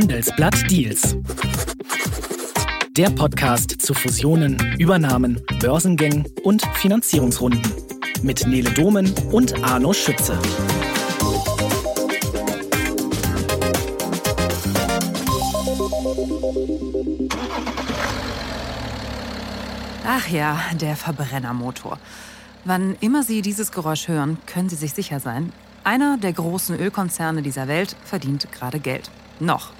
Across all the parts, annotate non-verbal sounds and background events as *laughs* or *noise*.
Handelsblatt Deals. Der Podcast zu Fusionen, Übernahmen, Börsengängen und Finanzierungsrunden mit Nele Domen und Arno Schütze. Ach ja, der Verbrennermotor. Wann immer Sie dieses Geräusch hören, können Sie sich sicher sein, einer der großen Ölkonzerne dieser Welt verdient gerade Geld. Noch.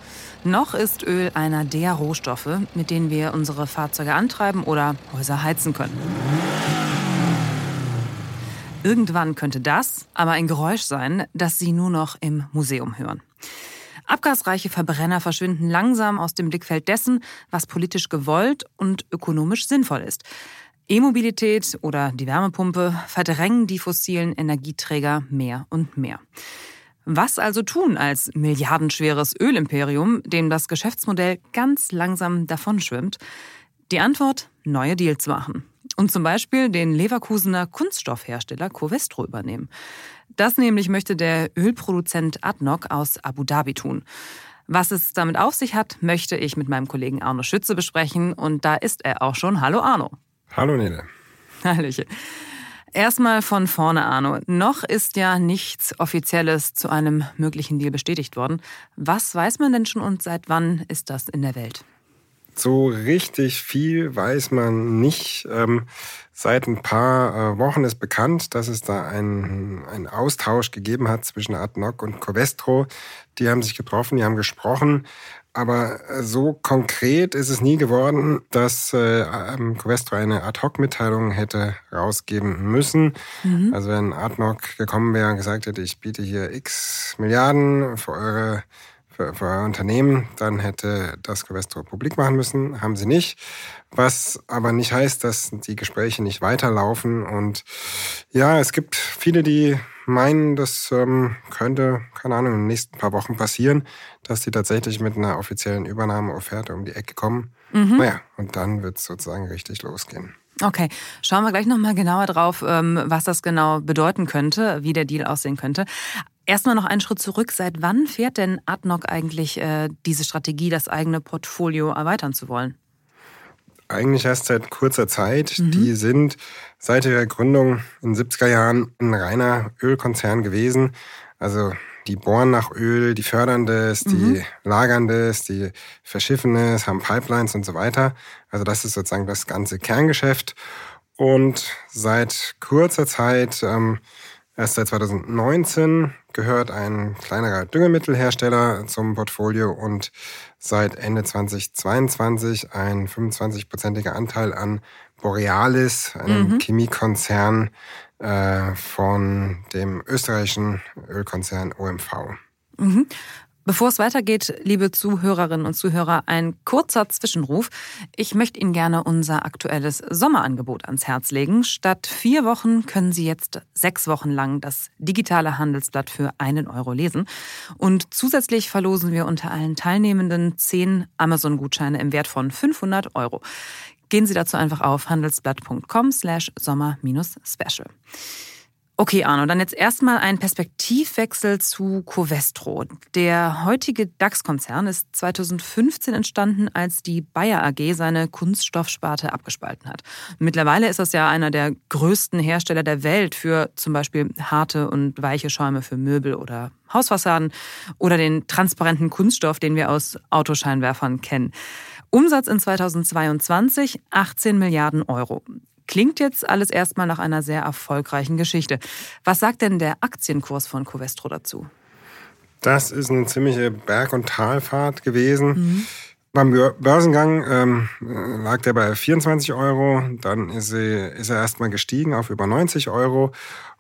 Noch ist Öl einer der Rohstoffe, mit denen wir unsere Fahrzeuge antreiben oder Häuser heizen können. Irgendwann könnte das aber ein Geräusch sein, das Sie nur noch im Museum hören. Abgasreiche Verbrenner verschwinden langsam aus dem Blickfeld dessen, was politisch gewollt und ökonomisch sinnvoll ist. E-Mobilität oder die Wärmepumpe verdrängen die fossilen Energieträger mehr und mehr. Was also tun als milliardenschweres Ölimperium, dem das Geschäftsmodell ganz langsam davonschwimmt? Die Antwort, neue Deals machen. Und zum Beispiel den Leverkusener Kunststoffhersteller Covestro übernehmen. Das nämlich möchte der Ölproduzent ADNOC aus Abu Dhabi tun. Was es damit auf sich hat, möchte ich mit meinem Kollegen Arno Schütze besprechen. Und da ist er auch schon. Hallo Arno. Hallo Nele. Hallöchen. Erstmal von vorne, Arno. Noch ist ja nichts Offizielles zu einem möglichen Deal bestätigt worden. Was weiß man denn schon und seit wann ist das in der Welt? So richtig viel weiß man nicht. Ähm, seit ein paar äh, Wochen ist bekannt, dass es da einen, einen Austausch gegeben hat zwischen ADNOC und Covestro. Die haben sich getroffen, die haben gesprochen. Aber äh, so konkret ist es nie geworden, dass äh, ähm, Covestro eine Ad-Hoc-Mitteilung hätte rausgeben müssen. Mhm. Also wenn ADNOC gekommen wäre und gesagt hätte, ich biete hier x Milliarden für eure für, für euer Unternehmen, dann hätte das Covestro publik machen müssen. Haben sie nicht. Was aber nicht heißt, dass die Gespräche nicht weiterlaufen. Und ja, es gibt viele, die meinen, das ähm, könnte, keine Ahnung, in den nächsten paar Wochen passieren, dass die tatsächlich mit einer offiziellen Übernahmeofferte um die Ecke kommen. Mhm. Naja, und dann wird es sozusagen richtig losgehen. Okay, schauen wir gleich nochmal genauer drauf, ähm, was das genau bedeuten könnte, wie der Deal aussehen könnte. Erstmal noch einen Schritt zurück. Seit wann fährt denn Adnoc eigentlich äh, diese Strategie, das eigene Portfolio erweitern zu wollen? Eigentlich erst seit kurzer Zeit. Mhm. Die sind seit ihrer Gründung in den 70er Jahren ein reiner Ölkonzern gewesen. Also die bohren nach Öl, die fördern das, die mhm. lagern das, die verschiffen es, haben Pipelines und so weiter. Also das ist sozusagen das ganze Kerngeschäft. Und seit kurzer Zeit ähm, Erst seit 2019 gehört ein kleinerer Düngemittelhersteller zum Portfolio und seit Ende 2022 ein 25-prozentiger Anteil an Borealis, einem mhm. Chemiekonzern äh, von dem österreichischen Ölkonzern OMV. Mhm. Bevor es weitergeht, liebe Zuhörerinnen und Zuhörer, ein kurzer Zwischenruf. Ich möchte Ihnen gerne unser aktuelles Sommerangebot ans Herz legen. Statt vier Wochen können Sie jetzt sechs Wochen lang das digitale Handelsblatt für einen Euro lesen. Und zusätzlich verlosen wir unter allen Teilnehmenden zehn Amazon-Gutscheine im Wert von 500 Euro. Gehen Sie dazu einfach auf handelsblatt.com slash sommer-special. Okay, Arno, dann jetzt erstmal ein Perspektivwechsel zu Covestro. Der heutige DAX-Konzern ist 2015 entstanden, als die Bayer AG seine Kunststoffsparte abgespalten hat. Mittlerweile ist das ja einer der größten Hersteller der Welt für zum Beispiel harte und weiche Schäume für Möbel oder Hausfassaden oder den transparenten Kunststoff, den wir aus Autoscheinwerfern kennen. Umsatz in 2022 18 Milliarden Euro. Klingt jetzt alles erstmal nach einer sehr erfolgreichen Geschichte. Was sagt denn der Aktienkurs von Covestro dazu? Das ist eine ziemliche Berg- und Talfahrt gewesen. Mhm. Beim Börsengang ähm, lag der bei 24 Euro, dann ist, sie, ist er erstmal gestiegen auf über 90 Euro.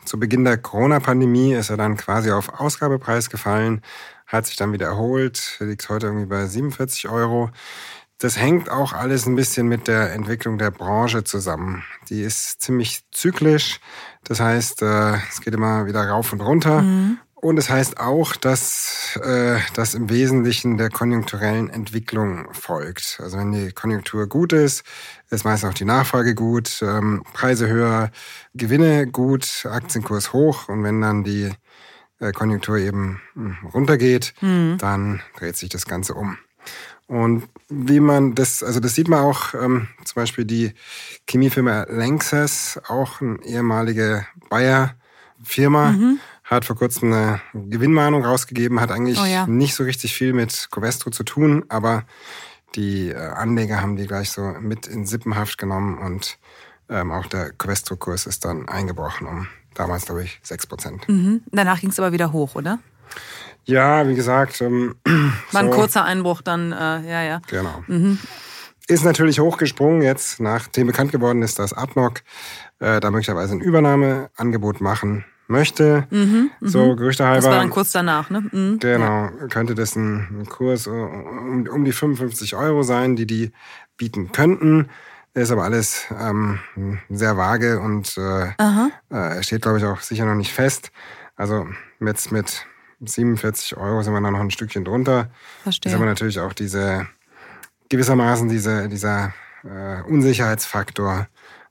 Zu Beginn der Corona-Pandemie ist er dann quasi auf Ausgabepreis gefallen, hat sich dann wieder erholt, liegt heute irgendwie bei 47 Euro. Das hängt auch alles ein bisschen mit der Entwicklung der Branche zusammen. Die ist ziemlich zyklisch. Das heißt, äh, es geht immer wieder rauf und runter. Mhm. Und es heißt auch, dass äh, das im Wesentlichen der konjunkturellen Entwicklung folgt. Also wenn die Konjunktur gut ist, ist meist auch die Nachfrage gut, ähm, Preise höher, Gewinne gut, Aktienkurs hoch. Und wenn dann die äh, Konjunktur eben hm, runtergeht, mhm. dann dreht sich das Ganze um. Und wie man das, also das sieht man auch, ähm, zum Beispiel die Chemiefirma Lanxess, auch eine ehemalige Bayer-Firma, mhm. hat vor kurzem eine Gewinnmahnung rausgegeben, hat eigentlich oh ja. nicht so richtig viel mit Covestro zu tun, aber die äh, Anleger haben die gleich so mit in Sippenhaft genommen und ähm, auch der Covestro-Kurs ist dann eingebrochen um damals, glaube ich, 6 Prozent. Mhm. Danach ging es aber wieder hoch, oder? Ja, wie gesagt. Ähm, *clears throat* War ein kurzer Einbruch dann, äh, ja, ja. Genau. Mhm. Ist natürlich hochgesprungen jetzt, nachdem bekannt geworden ist, dass Adnoc äh, da möglicherweise ein Übernahmeangebot machen möchte. Mhm, so mhm. Gerüchte halber. Das war dann kurz danach, ne? Mhm. Genau. Könnte das ein, Kurs um, um die 55 Euro sein, die die bieten könnten. Ist aber alles ähm, sehr vage und äh, äh, steht, glaube ich, auch sicher noch nicht fest. Also jetzt mit 47 Euro sind wir dann noch ein Stückchen drunter. Verstehe. Ist aber natürlich auch diese, gewissermaßen diese, dieser äh, Unsicherheitsfaktor,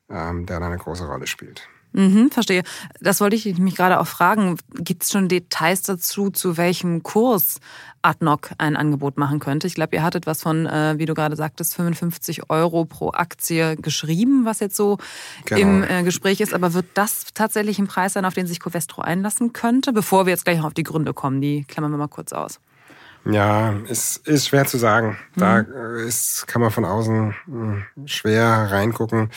ähm, der da eine große Rolle spielt. Mhm, verstehe. Das wollte ich mich gerade auch fragen. Gibt es schon Details dazu, zu welchem Kurs Adnoc ein Angebot machen könnte? Ich glaube, ihr hattet was von, äh, wie du gerade sagtest, 55 Euro pro Aktie geschrieben, was jetzt so genau. im äh, Gespräch ist. Aber wird das tatsächlich ein Preis sein, auf den sich Covestro einlassen könnte? Bevor wir jetzt gleich noch auf die Gründe kommen, die klammern wir mal kurz aus. Ja, ist, ist schwer zu sagen. Da mhm. ist, kann man von außen hm, schwer reingucken.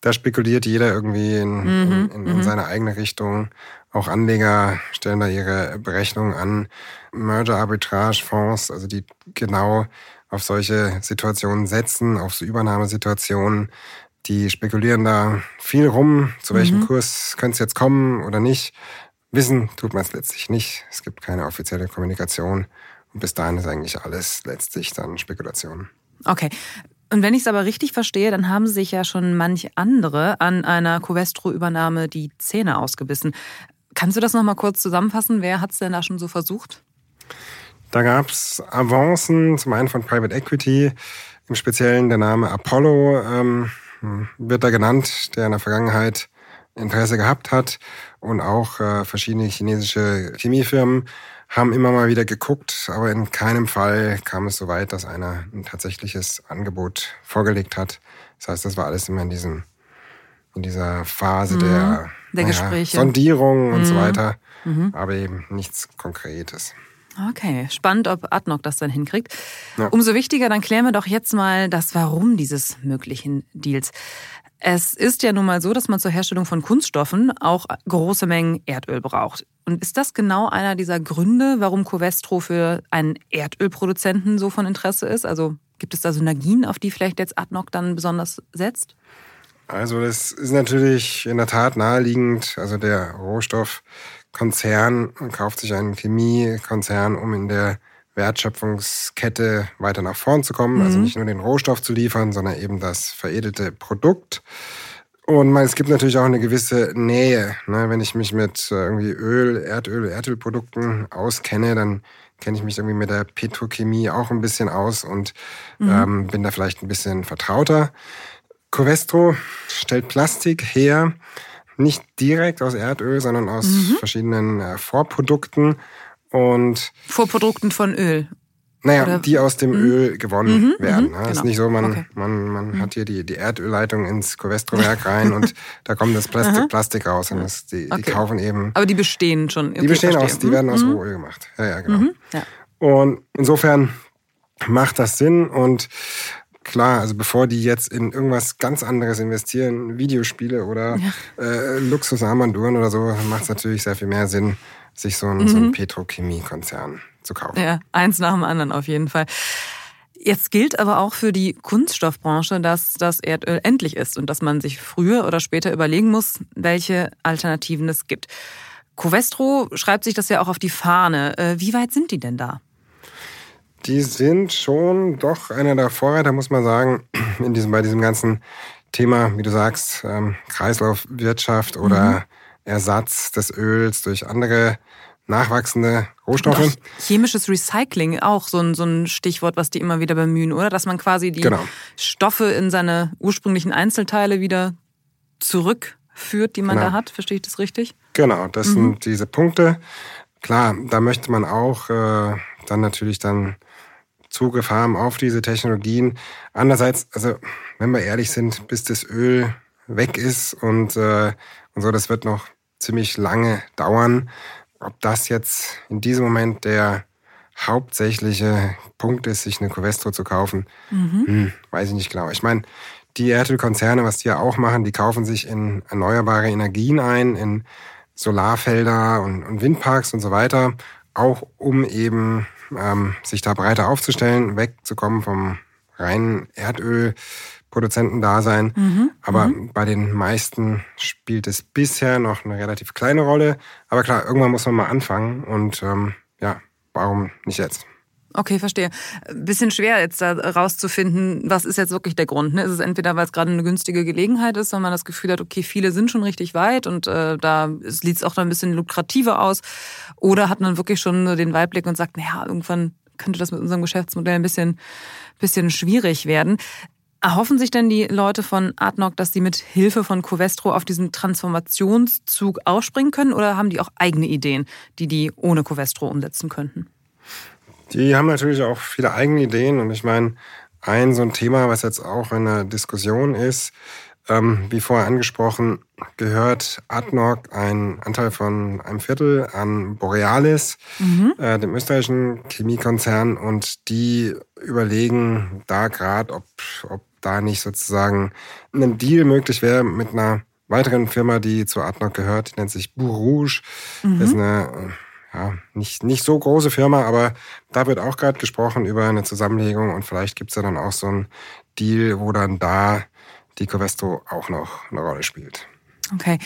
Da spekuliert jeder irgendwie in, mhm. in, in, mhm. seine eigene Richtung. Auch Anleger stellen da ihre Berechnungen an. Merger-Arbitrage-Fonds, also die genau auf solche Situationen setzen, auf so Übernahmesituationen. Die spekulieren da viel rum, zu welchem mhm. Kurs könnte es jetzt kommen oder nicht. Wissen tut man es letztlich nicht. Es gibt keine offizielle Kommunikation. Bis dahin ist eigentlich alles letztlich dann Spekulation. Okay. Und wenn ich es aber richtig verstehe, dann haben sich ja schon manch andere an einer Covestro-Übernahme die Zähne ausgebissen. Kannst du das nochmal kurz zusammenfassen? Wer hat es denn da schon so versucht? Da gab es Avancen, zum einen von Private Equity, im Speziellen der Name Apollo ähm, wird da genannt, der in der Vergangenheit Interesse gehabt hat und auch äh, verschiedene chinesische Chemiefirmen haben immer mal wieder geguckt, aber in keinem Fall kam es so weit, dass einer ein tatsächliches Angebot vorgelegt hat. Das heißt, das war alles immer in diesem in dieser Phase mhm. der, der naja, Sondierung und mhm. so weiter, mhm. aber eben nichts Konkretes. Okay, spannend, ob Adnoc das dann hinkriegt. Ja. Umso wichtiger, dann klären wir doch jetzt mal das Warum dieses möglichen Deals. Es ist ja nun mal so, dass man zur Herstellung von Kunststoffen auch große Mengen Erdöl braucht. Und ist das genau einer dieser Gründe, warum Covestro für einen Erdölproduzenten so von Interesse ist? Also gibt es da Synergien, auf die vielleicht jetzt Adnoc dann besonders setzt? Also das ist natürlich in der Tat naheliegend. Also der Rohstoffkonzern kauft sich einen Chemiekonzern, um in der Wertschöpfungskette weiter nach vorn zu kommen. Also mhm. Also nicht nur den Rohstoff zu liefern, sondern eben das veredelte Produkt. Und es gibt natürlich auch eine gewisse Nähe. Ne? Wenn ich mich mit äh, irgendwie Öl, Erdöl, Erdölprodukten auskenne, dann kenne ich mich irgendwie mit der Petrochemie auch ein bisschen aus und mhm. ähm, bin da vielleicht ein bisschen vertrauter. Covestro stellt Plastik her, nicht direkt aus Erdöl, sondern aus mhm. verschiedenen äh, Vorprodukten und Vorprodukten von Öl. Naja, Oder? die aus dem mhm. Öl gewonnen mhm, werden. Ne? genau. ist nicht so, man, okay. man, man mhm. hat hier die, die Erdölleitung ins Covestro-Werk *laughs* rein und da kommt das Plastik, Plastik raus. Und das, die, okay. die kaufen eben. Aber die bestehen schon. Okay, die bestehen verstehe. aus, die werden aus mhm. Rohöl gemacht. Ja, ja, genau. Mhm. Ja. Und insofern macht das Sinn und klar, also bevor die jetzt in irgendwas ganz anderes investieren, Videospiele oder ja. äh, Luxusarmbanduren oder so, macht es natürlich sehr viel mehr Sinn, sich so einen, mhm. so einen Petrochemiekonzern zu kaufen. Ja, eins nach dem anderen auf jeden Fall. Jetzt gilt aber auch für die Kunststoffbranche, dass das Erdöl endlich ist und dass man sich früher oder später überlegen muss, welche Alternativen es gibt. Covestro schreibt sich das ja auch auf die Fahne. Äh, wie weit sind die denn da? Die sind schon doch einer der Vorreiter, muss man sagen, in diesem, bei diesem ganzen Thema, wie du sagst, ähm, Kreislaufwirtschaft oder mhm. Ersatz des Öls durch andere nachwachsende Rohstoffe. chemisches Recycling, auch so ein, so ein Stichwort, was die immer wieder bemühen, oder? Dass man quasi die genau. Stoffe in seine ursprünglichen Einzelteile wieder zurückführt, die man genau. da hat. Verstehe ich das richtig? Genau, das mhm. sind diese Punkte. klar, da möchte man auch äh, dann natürlich dann Zugriff haben auf diese Technologien. Andererseits, also wenn wir ehrlich sind, bis das Öl weg ist und, äh, und so, das wird noch ziemlich lange dauern. Ob das jetzt in diesem Moment der hauptsächliche Punkt ist, sich eine Covestro zu kaufen, mhm. hm, weiß ich nicht genau. Ich meine, die Erdölkonzerne, was die ja auch machen, die kaufen sich in erneuerbare Energien ein, in Solarfelder und, und Windparks und so weiter, auch um eben ähm, sich da breiter aufzustellen, wegzukommen vom reinen Erdölproduzentendasein. Mhm. Aber mhm. bei den meisten spielt es bisher noch eine relativ kleine Rolle. Aber klar, irgendwann muss man mal anfangen und ähm, ja, warum nicht jetzt? Okay, verstehe. Bisschen schwer jetzt da rauszufinden, was ist jetzt wirklich der Grund. Ne? Ist es entweder, weil es gerade eine günstige Gelegenheit ist, weil man das Gefühl hat, okay, viele sind schon richtig weit und äh, da sieht es auch dann ein bisschen lukrativer aus. Oder hat man wirklich schon den Weitblick und sagt, naja, irgendwann könnte das mit unserem Geschäftsmodell ein bisschen, bisschen schwierig werden. Erhoffen sich denn die Leute von Adnoc, dass sie mit Hilfe von Covestro auf diesen Transformationszug aufspringen können oder haben die auch eigene Ideen, die die ohne Covestro umsetzen könnten? Die haben natürlich auch viele eigene Ideen und ich meine, ein so ein Thema, was jetzt auch in der Diskussion ist, ähm, wie vorher angesprochen, gehört Adnoc ein Anteil von einem Viertel an Borealis, mhm. äh, dem österreichischen Chemiekonzern, und die überlegen da gerade, ob, ob da nicht sozusagen ein Deal möglich wäre mit einer weiteren Firma, die zu Adnoc gehört, die nennt sich Bourrouge. Mhm. Das ist eine ja, nicht, nicht so große Firma, aber da wird auch gerade gesprochen über eine Zusammenlegung und vielleicht gibt's ja dann auch so ein Deal, wo dann da die Covesto auch noch eine Rolle spielt. Okay.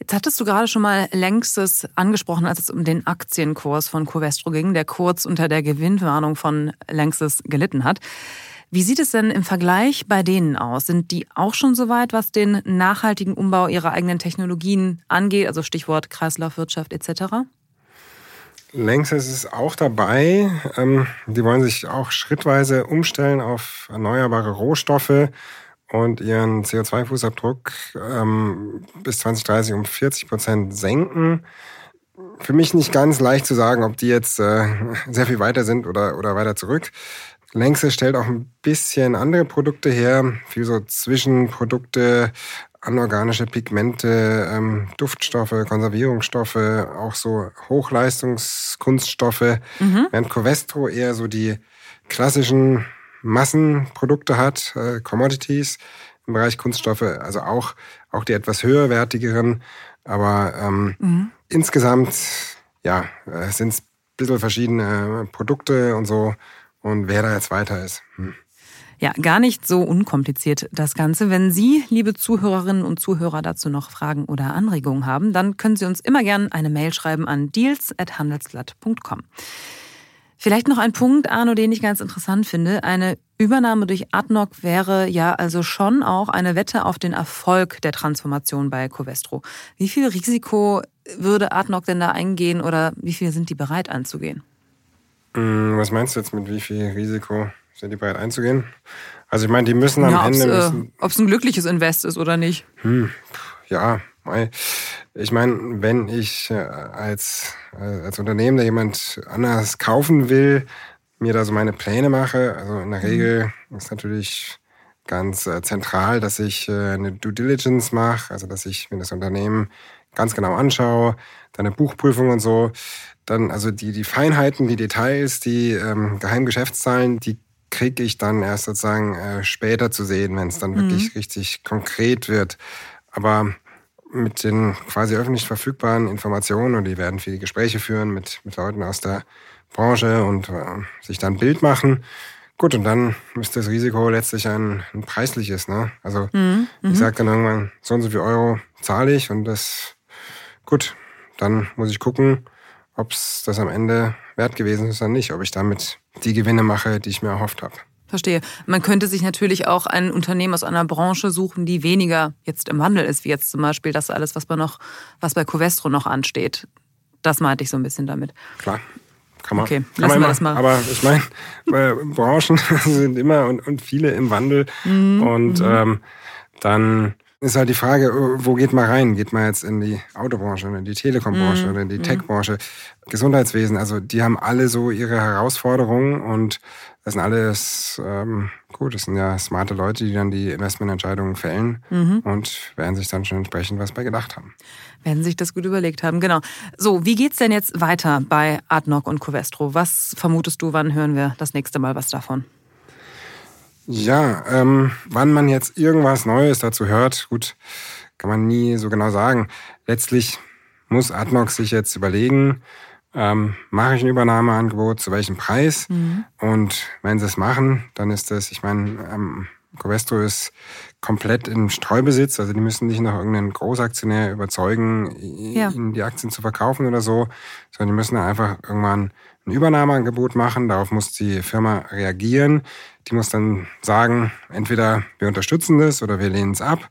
Jetzt hattest du gerade schon mal längstes angesprochen, als es um den Aktienkurs von Covestro ging, der kurz unter der Gewinnwarnung von längstes gelitten hat. Wie sieht es denn im Vergleich bei denen aus? Sind die auch schon so weit, was den nachhaltigen Umbau ihrer eigenen Technologien angeht, also Stichwort Kreislaufwirtschaft etc.? Längstes ist auch dabei. Ähm, die wollen sich auch schrittweise umstellen auf erneuerbare Rohstoffe und ihren CO2-Fußabdruck ähm, bis 2030 um 40 Prozent senken. Für mich nicht ganz leicht zu sagen, ob die jetzt äh, *laughs* sehr viel weiter sind oder, oder weiter zurück. Längste stellt auch ein bisschen andere Produkte her, viel so Zwischenprodukte, anorganische Pigmente, ähm, Duftstoffe, Konservierungsstoffe, auch so Hochleistungskunststoffe, mhm. während Covestro eher so die klassischen Massenprodukte hat, äh, Commodities im Bereich Kunststoffe, also auch, auch die etwas höherwertigeren, aber ähm, mhm. insgesamt ja, äh, sind es ein bisschen verschiedene Produkte und so und wer da jetzt weiter ist. Hm. Ja, gar nicht so unkompliziert das Ganze. Wenn Sie, liebe Zuhörerinnen und Zuhörer, dazu noch Fragen oder Anregungen haben, dann können Sie uns immer gerne eine Mail schreiben an deals.handelsblatt.com. Vielleicht noch ein Punkt, Arno, den ich ganz interessant finde. Eine Übernahme durch Adnoc wäre ja also schon auch eine Wette auf den Erfolg der Transformation bei Covestro. Wie viel Risiko würde Adnoc denn da eingehen oder wie viel sind die bereit anzugehen? Hm, was meinst du jetzt mit wie viel Risiko? Sind die bereit einzugehen? Also ich meine, die müssen am ja, Ende... Ob es äh, ein glückliches Invest ist oder nicht. Hm, ja, ich meine, wenn ich äh, als, äh, als Unternehmen, der jemand anders kaufen will, mir da so meine Pläne mache, also in der mhm. Regel ist natürlich ganz äh, zentral, dass ich eine Due Diligence mache, also dass ich mir das Unternehmen ganz genau anschaue, dann eine Buchprüfung und so. Dann also die, die Feinheiten, die Details, die ähm, Geheimgeschäftszahlen, die kriege ich dann erst sozusagen äh, später zu sehen, wenn es dann mhm. wirklich richtig konkret wird. Aber mit den quasi öffentlich verfügbaren Informationen und die werden viele Gespräche führen mit, mit Leuten aus der Branche und äh, sich dann ein Bild machen. Gut, und dann ist das Risiko letztlich ein, ein preisliches. Ne? Also mhm. ich mhm. sage dann irgendwann, so und so viel Euro zahle ich und das, gut, dann muss ich gucken, ob es das am Ende wert gewesen ist oder nicht, ob ich damit die Gewinne mache, die ich mir erhofft habe. Verstehe. Man könnte sich natürlich auch ein Unternehmen aus einer Branche suchen, die weniger jetzt im Wandel ist, wie jetzt zum Beispiel das alles, was man noch, was bei Covestro noch ansteht. Das meinte ich so ein bisschen damit. Klar. Kann man, okay, kann lassen man wir das mal. Aber ich meine, Branchen *laughs* sind immer und, und viele im Wandel. Mhm. Und mhm. ähm, dann ist halt die Frage, wo geht man rein? Geht man jetzt in die Autobranche oder in die Telekombranche mhm. oder in die mhm. Techbranche, Gesundheitswesen? Also die haben alle so ihre Herausforderungen und das sind alles, ähm, gut, das sind ja smarte Leute, die dann die Investmententscheidungen fällen mhm. und werden sich dann schon entsprechend was bei gedacht haben. Werden sich das gut überlegt haben, genau. So, wie geht's denn jetzt weiter bei Adnoc und Covestro? Was vermutest du, wann hören wir das nächste Mal was davon? Ja, ähm, wann man jetzt irgendwas Neues dazu hört, gut, kann man nie so genau sagen. Letztlich muss Adnoc sich jetzt überlegen, ähm, mache ich ein Übernahmeangebot, zu welchem Preis? Mhm. Und wenn sie es machen, dann ist das, ich meine, ähm, Covestro ist komplett in Streubesitz, also die müssen nicht noch irgendeinen Großaktionär überzeugen, ja. ihnen die Aktien zu verkaufen oder so, sondern die müssen einfach irgendwann ein Übernahmeangebot machen. Darauf muss die Firma reagieren. Die muss dann sagen, entweder wir unterstützen das oder wir lehnen es ab.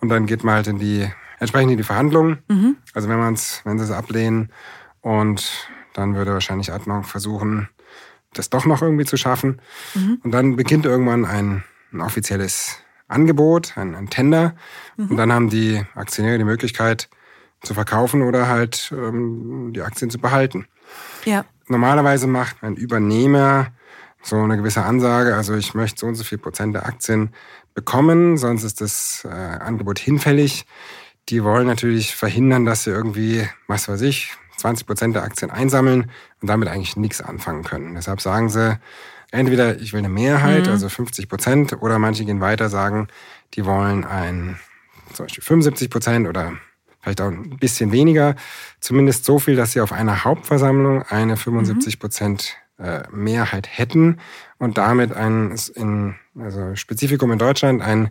Und dann geht man halt in die, entsprechend in die Verhandlungen. Mhm. Also wenn man es, wenn sie es ablehnen und dann würde wahrscheinlich Adnoc versuchen, das doch noch irgendwie zu schaffen. Mhm. Und dann beginnt irgendwann ein, ein offizielles Angebot, ein, ein Tender. Mhm. Und dann haben die Aktionäre die Möglichkeit zu verkaufen oder halt ähm, die Aktien zu behalten. Ja. Normalerweise macht ein Übernehmer so eine gewisse Ansage, also ich möchte so und so viel Prozent der Aktien bekommen, sonst ist das äh, Angebot hinfällig. Die wollen natürlich verhindern, dass sie irgendwie, was weiß ich, 20 Prozent der Aktien einsammeln und damit eigentlich nichts anfangen können. Deshalb sagen sie, entweder ich will eine Mehrheit, mhm. also 50 Prozent, oder manche gehen weiter, sagen, die wollen ein zum Beispiel 75 Prozent oder vielleicht auch ein bisschen weniger, zumindest so viel, dass sie auf einer Hauptversammlung eine 75 Prozent äh, Mehrheit hätten und damit ein in, also Spezifikum in Deutschland ein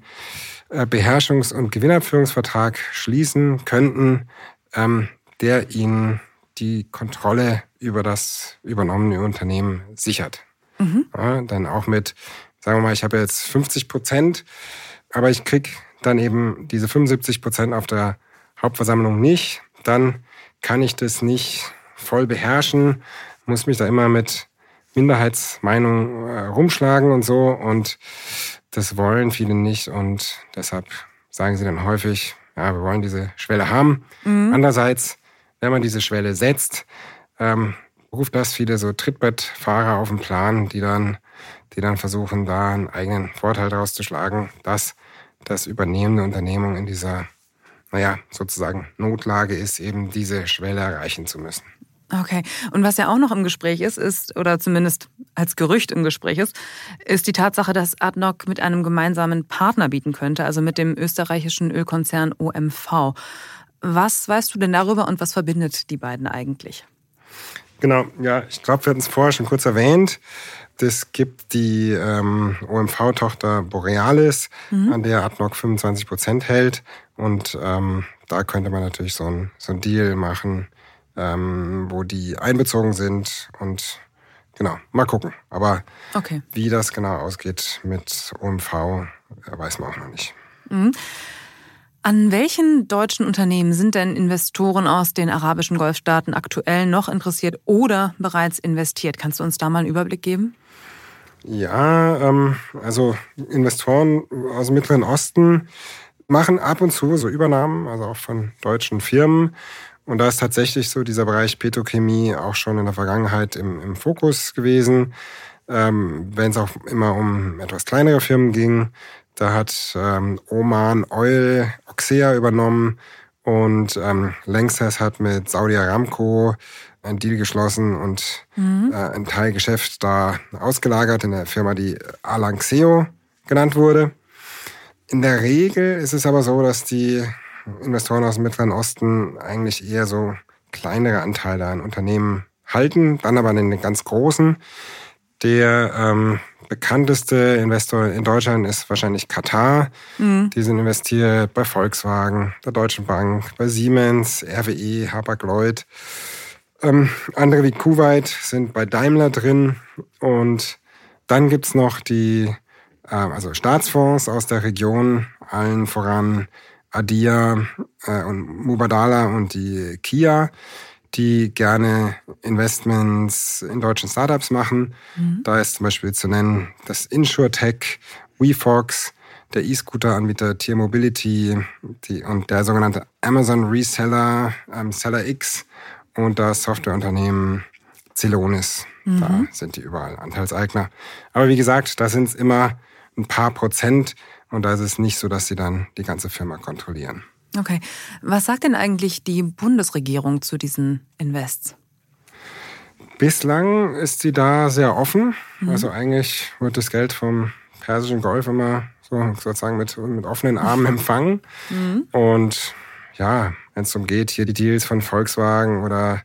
äh, Beherrschungs- und Gewinnabführungsvertrag schließen könnten, ähm, der ihnen die Kontrolle über das übernommene Unternehmen sichert. Mhm. Ja, dann auch mit, sagen wir mal, ich habe jetzt 50 Prozent, aber ich krieg dann eben diese 75 Prozent auf der Hauptversammlung nicht, dann kann ich das nicht voll beherrschen, muss mich da immer mit Minderheitsmeinungen äh, rumschlagen und so und das wollen viele nicht und deshalb sagen sie dann häufig, ja, wir wollen diese Schwelle haben. Mhm. Andererseits, wenn man diese Schwelle setzt, ähm, ruft das viele so Trittbettfahrer auf den Plan, die dann, die dann versuchen, da einen eigenen Vorteil daraus zu schlagen, dass das übernehmende Unternehmung in dieser naja, sozusagen Notlage ist, eben diese Schwelle erreichen zu müssen. Okay. Und was ja auch noch im Gespräch ist, ist, oder zumindest als Gerücht im Gespräch ist, ist die Tatsache, dass Adnoc mit einem gemeinsamen Partner bieten könnte, also mit dem österreichischen Ölkonzern OMV. Was weißt du denn darüber und was verbindet die beiden eigentlich? Genau, ja, ich glaube, wir hatten es vorher schon kurz erwähnt. Es gibt die ähm, OMV-Tochter Borealis, mhm. an der Adnoc 25 Prozent hält. Und ähm, da könnte man natürlich so ein, so ein Deal machen, ähm, wo die einbezogen sind. Und genau, mal gucken. Aber okay. wie das genau ausgeht mit OMV, äh, weiß man auch noch nicht. Mhm. An welchen deutschen Unternehmen sind denn Investoren aus den arabischen Golfstaaten aktuell noch interessiert oder bereits investiert? Kannst du uns da mal einen Überblick geben? Ja, ähm, also Investoren aus dem Mittleren Osten machen ab und zu so Übernahmen, also auch von deutschen Firmen. Und da ist tatsächlich so dieser Bereich Petrochemie auch schon in der Vergangenheit im, im Fokus gewesen. Ähm, Wenn es auch immer um etwas kleinere Firmen ging, da hat ähm, Oman Oil Oxea übernommen und ähm, Lanxess hat mit Saudi Aramco einen Deal geschlossen und mhm. äh, ein Teilgeschäft da ausgelagert in der Firma, die Alanxeo genannt wurde. In der Regel ist es aber so, dass die Investoren aus dem Mittleren Osten eigentlich eher so kleinere Anteile an Unternehmen halten, dann aber in den ganz großen. Der ähm, bekannteste Investor in Deutschland ist wahrscheinlich Katar. Mhm. Die sind investiert bei Volkswagen, der Deutschen Bank, bei Siemens, RWE, Hapag-Lloyd. Ähm, andere wie Kuwait sind bei Daimler drin. Und dann gibt's noch die äh, also Staatsfonds aus der Region, allen voran Adia äh, und Mubadala und die Kia, die gerne Investments in deutschen Startups machen. Mhm. Da ist zum Beispiel zu nennen das InsurTech, WeFox, der E-Scooter-Anbieter Tier Mobility die, und der sogenannte Amazon Reseller ähm, Seller X und das Softwareunternehmen Celonis. Mhm. Da sind die überall Anteilseigner. Aber wie gesagt, da sind es immer ein paar Prozent und da ist es nicht so, dass sie dann die ganze Firma kontrollieren. Okay. Was sagt denn eigentlich die Bundesregierung zu diesen Invests? Bislang ist sie da sehr offen. Mhm. Also eigentlich wird das Geld vom Persischen Golf immer so sozusagen mit, mit offenen Armen empfangen. Mhm. Und ja, wenn es darum geht, hier die Deals von Volkswagen oder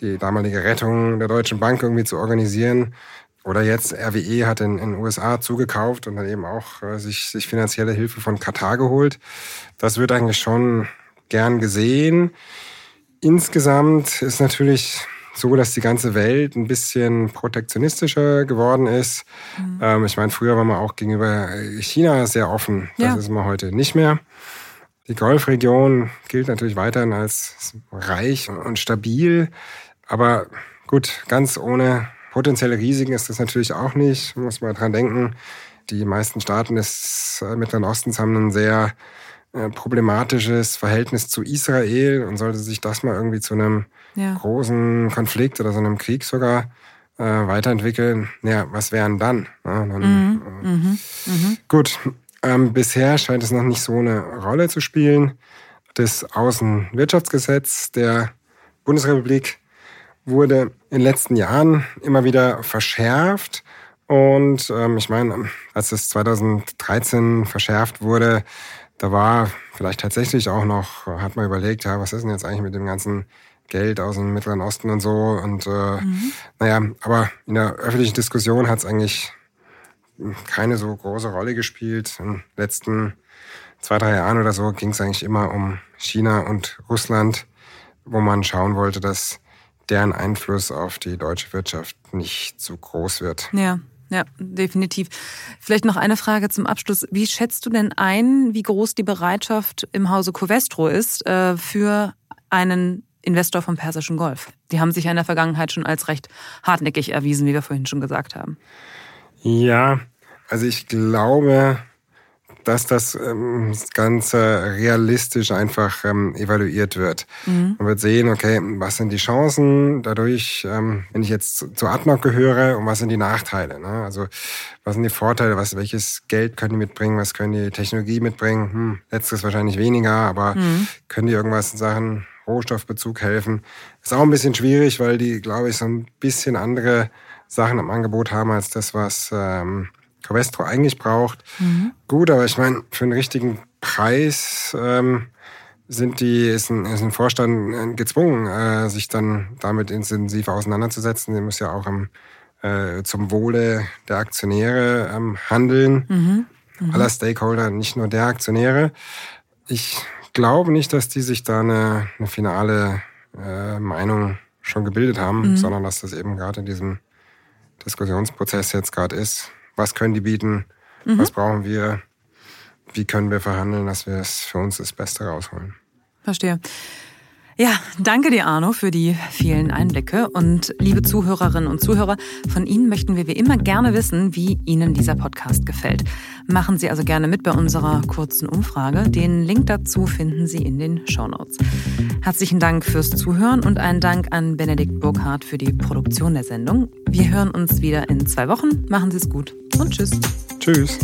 die damalige Rettung der Deutschen Bank irgendwie zu organisieren, oder jetzt RWE hat in den USA zugekauft und dann eben auch äh, sich, sich finanzielle Hilfe von Katar geholt. Das wird eigentlich schon gern gesehen. Insgesamt ist natürlich so, dass die ganze Welt ein bisschen protektionistischer geworden ist. Mhm. Ähm, ich meine, früher war man auch gegenüber China sehr offen. Das ja. ist man heute nicht mehr. Die Golfregion gilt natürlich weiterhin als reich und stabil. Aber gut, ganz ohne potenzielle Risiken ist das natürlich auch nicht. Muss man dran denken. Die meisten Staaten des äh, Mittleren Ostens haben ein sehr äh, problematisches Verhältnis zu Israel und sollte sich das mal irgendwie zu einem ja. großen Konflikt oder so einem Krieg sogar äh, weiterentwickeln, ja, was wären dann? Ja, dann mhm. Äh. Mhm. Gut, ähm, bisher scheint es noch nicht so eine Rolle zu spielen. Das Außenwirtschaftsgesetz der Bundesrepublik wurde in den letzten Jahren immer wieder verschärft. Und ähm, ich meine, als es 2013 verschärft wurde, da war vielleicht tatsächlich auch noch, hat man überlegt, ja, was ist denn jetzt eigentlich mit dem ganzen Geld aus dem Mittleren Osten und so. Und äh, mhm. naja, aber in der öffentlichen Diskussion hat es eigentlich keine so große Rolle gespielt. In den letzten zwei, drei Jahren oder so ging es eigentlich immer um China und Russland, wo man schauen wollte, dass deren Einfluss auf die deutsche Wirtschaft nicht zu groß wird. Ja. Ja, definitiv. Vielleicht noch eine Frage zum Abschluss. Wie schätzt du denn ein, wie groß die Bereitschaft im Hause Covestro ist äh, für einen Investor vom Persischen Golf? Die haben sich ja in der Vergangenheit schon als recht hartnäckig erwiesen, wie wir vorhin schon gesagt haben. Ja, also ich glaube, dass das ähm, Ganze realistisch einfach ähm, evaluiert wird. Mhm. Man wird sehen, okay, was sind die Chancen dadurch, ähm, wenn ich jetzt zu, zu Adnoc gehöre und was sind die Nachteile? Ne? Also was sind die Vorteile, was, welches Geld können die mitbringen, was können die Technologie mitbringen? Hm, letztes wahrscheinlich weniger, aber mhm. können die irgendwas in Sachen Rohstoffbezug helfen? Ist auch ein bisschen schwierig, weil die, glaube ich, so ein bisschen andere Sachen im Angebot haben als das, was ähm, Covestro eigentlich braucht. Mhm. Gut, aber ich meine, für einen richtigen Preis ähm, sind die, ist ein, ist ein Vorstand äh, gezwungen, äh, sich dann damit intensiv auseinanderzusetzen. Der muss ja auch am, äh, zum Wohle der Aktionäre ähm, handeln, mhm. Mhm. aller Stakeholder, nicht nur der Aktionäre. Ich glaube nicht, dass die sich da eine, eine finale äh, Meinung schon gebildet haben, mhm. sondern dass das eben gerade in diesem Diskussionsprozess jetzt gerade ist was können die bieten, mhm. was brauchen wir, wie können wir verhandeln, dass wir es für uns das Beste rausholen. Verstehe. Ja, danke dir, Arno, für die vielen Einblicke. Und liebe Zuhörerinnen und Zuhörer, von Ihnen möchten wir wie immer gerne wissen, wie Ihnen dieser Podcast gefällt. Machen Sie also gerne mit bei unserer kurzen Umfrage. Den Link dazu finden Sie in den Show Notes. Herzlichen Dank fürs Zuhören und einen Dank an Benedikt Burkhardt für die Produktion der Sendung. Wir hören uns wieder in zwei Wochen. Machen Sie es gut und tschüss. Tschüss.